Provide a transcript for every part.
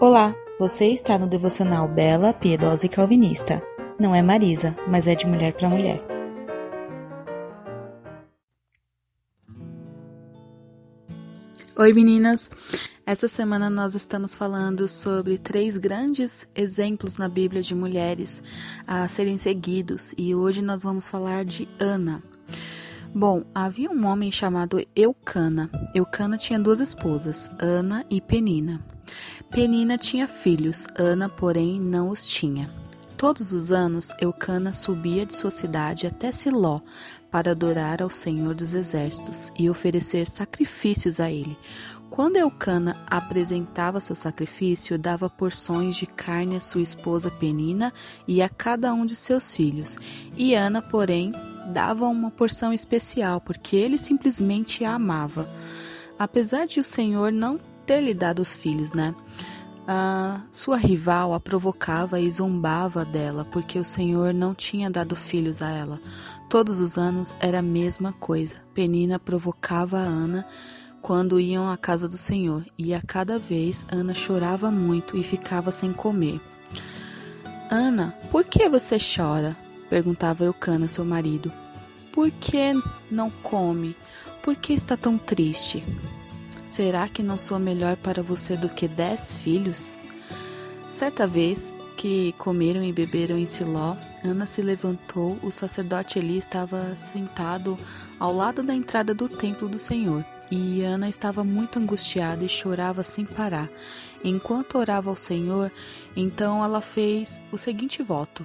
Olá, você está no devocional Bela, Piedosa e Calvinista. Não é Marisa, mas é de mulher para mulher. Oi meninas! Essa semana nós estamos falando sobre três grandes exemplos na Bíblia de mulheres a serem seguidos e hoje nós vamos falar de Ana. Bom, havia um homem chamado Eucana. Eucana tinha duas esposas, Ana e Penina. Penina tinha filhos, Ana, porém, não os tinha. Todos os anos, Eucana subia de sua cidade até Siló para adorar ao Senhor dos Exércitos e oferecer sacrifícios a ele. Quando Eucana apresentava seu sacrifício, dava porções de carne à sua esposa Penina e a cada um de seus filhos. E Ana, porém, dava uma porção especial, porque ele simplesmente a amava. Apesar de o Senhor não ter lhe dado os filhos, né? A sua rival a provocava e zombava dela, porque o Senhor não tinha dado filhos a ela. Todos os anos era a mesma coisa. Penina provocava a Ana quando iam à casa do Senhor, e a cada vez Ana chorava muito e ficava sem comer. Ana, por que você chora? perguntava Eucana, seu marido. Por que não come? Por que está tão triste? Será que não sou melhor para você do que dez filhos? Certa vez que comeram e beberam em Siló, Ana se levantou. O sacerdote Eli estava sentado ao lado da entrada do templo do Senhor. E Ana estava muito angustiada e chorava sem parar. Enquanto orava ao Senhor, então ela fez o seguinte voto: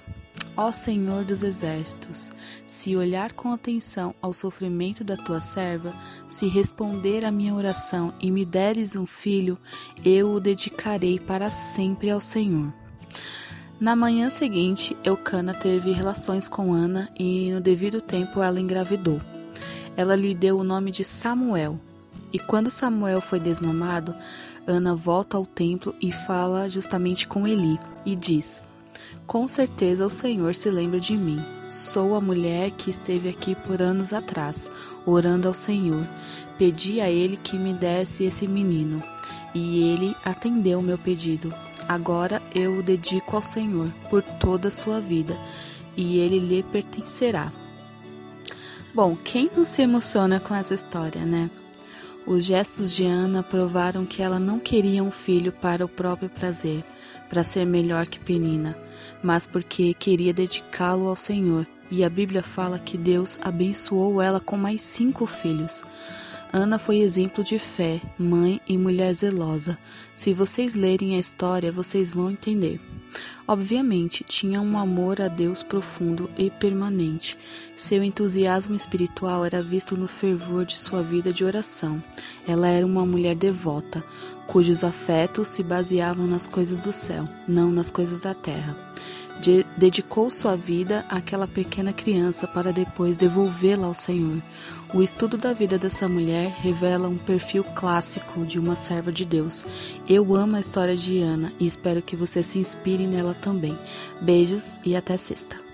Ó Senhor dos exércitos, se olhar com atenção ao sofrimento da tua serva, se responder à minha oração e me deres um filho, eu o dedicarei para sempre ao Senhor. Na manhã seguinte, Eucana teve relações com Ana e, no devido tempo, ela engravidou. Ela lhe deu o nome de Samuel. E quando Samuel foi desmamado, Ana volta ao templo e fala justamente com Eli e diz: com certeza o Senhor se lembra de mim. Sou a mulher que esteve aqui por anos atrás, orando ao Senhor. Pedi a Ele que me desse esse menino, e Ele atendeu meu pedido. Agora eu o dedico ao Senhor por toda a sua vida, e ele lhe pertencerá. Bom, quem não se emociona com essa história, né? Os gestos de Ana provaram que ela não queria um filho para o próprio prazer, para ser melhor que Penina mas porque queria dedicá-lo ao Senhor. E a Bíblia fala que Deus abençoou ela com mais cinco filhos. Ana foi exemplo de fé, mãe e mulher zelosa. Se vocês lerem a história, vocês vão entender. Obviamente, tinha um amor a Deus profundo e permanente. Seu entusiasmo espiritual era visto no fervor de sua vida de oração. Ela era uma mulher devota, cujos afetos se baseavam nas coisas do céu, não nas coisas da terra de, dedicou sua vida àquela pequena criança para depois devolvê-la ao Senhor. O estudo da vida dessa mulher revela um perfil clássico de uma serva de Deus. Eu amo a história de Ana e espero que você se inspire nela também. Beijos e até sexta.